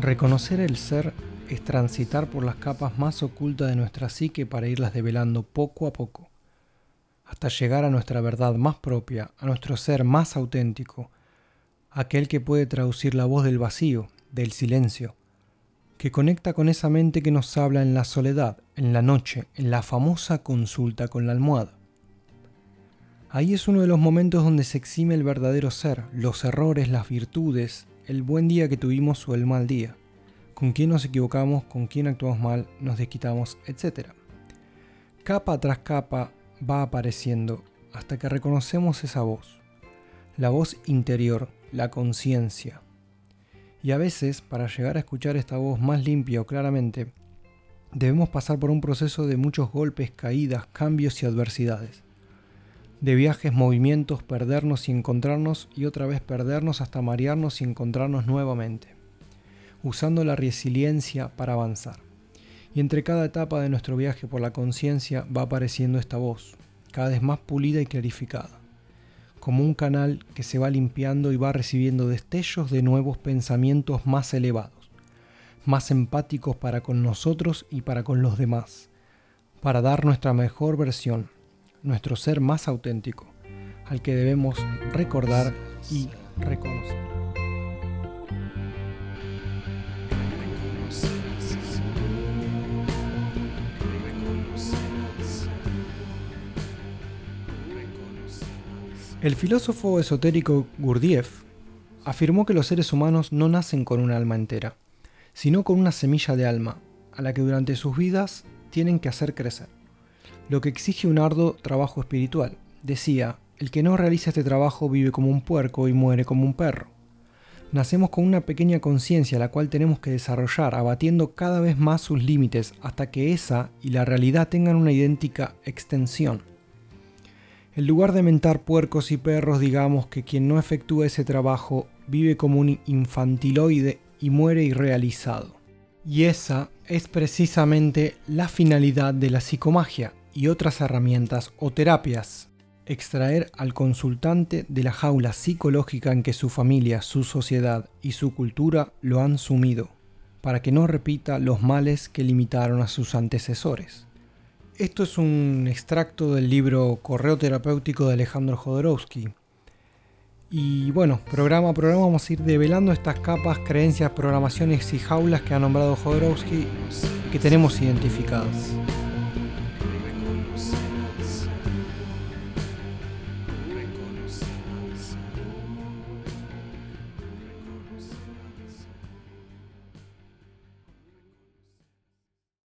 Reconocer el ser es transitar por las capas más ocultas de nuestra psique para irlas develando poco a poco, hasta llegar a nuestra verdad más propia, a nuestro ser más auténtico, aquel que puede traducir la voz del vacío, del silencio, que conecta con esa mente que nos habla en la soledad, en la noche, en la famosa consulta con la almohada. Ahí es uno de los momentos donde se exime el verdadero ser, los errores, las virtudes, el buen día que tuvimos o el mal día, con quién nos equivocamos, con quién actuamos mal, nos desquitamos, etc. Capa tras capa va apareciendo hasta que reconocemos esa voz, la voz interior, la conciencia. Y a veces, para llegar a escuchar esta voz más limpia o claramente, debemos pasar por un proceso de muchos golpes, caídas, cambios y adversidades de viajes, movimientos, perdernos y encontrarnos y otra vez perdernos hasta marearnos y encontrarnos nuevamente, usando la resiliencia para avanzar. Y entre cada etapa de nuestro viaje por la conciencia va apareciendo esta voz, cada vez más pulida y clarificada, como un canal que se va limpiando y va recibiendo destellos de nuevos pensamientos más elevados, más empáticos para con nosotros y para con los demás, para dar nuestra mejor versión nuestro ser más auténtico, al que debemos recordar y reconocer. El filósofo esotérico Gurdjieff afirmó que los seres humanos no nacen con un alma entera, sino con una semilla de alma, a la que durante sus vidas tienen que hacer crecer lo que exige un arduo trabajo espiritual. Decía, el que no realiza este trabajo vive como un puerco y muere como un perro. Nacemos con una pequeña conciencia la cual tenemos que desarrollar, abatiendo cada vez más sus límites hasta que esa y la realidad tengan una idéntica extensión. En lugar de mentar puercos y perros, digamos que quien no efectúa ese trabajo vive como un infantiloide y muere irrealizado. Y esa es precisamente la finalidad de la psicomagia, y otras herramientas o terapias. Extraer al consultante de la jaula psicológica en que su familia, su sociedad y su cultura lo han sumido, para que no repita los males que limitaron a sus antecesores. Esto es un extracto del libro Correo Terapéutico de Alejandro Jodorowsky. Y bueno, programa a programa vamos a ir develando estas capas, creencias, programaciones y jaulas que ha nombrado Jodorowsky que tenemos identificadas.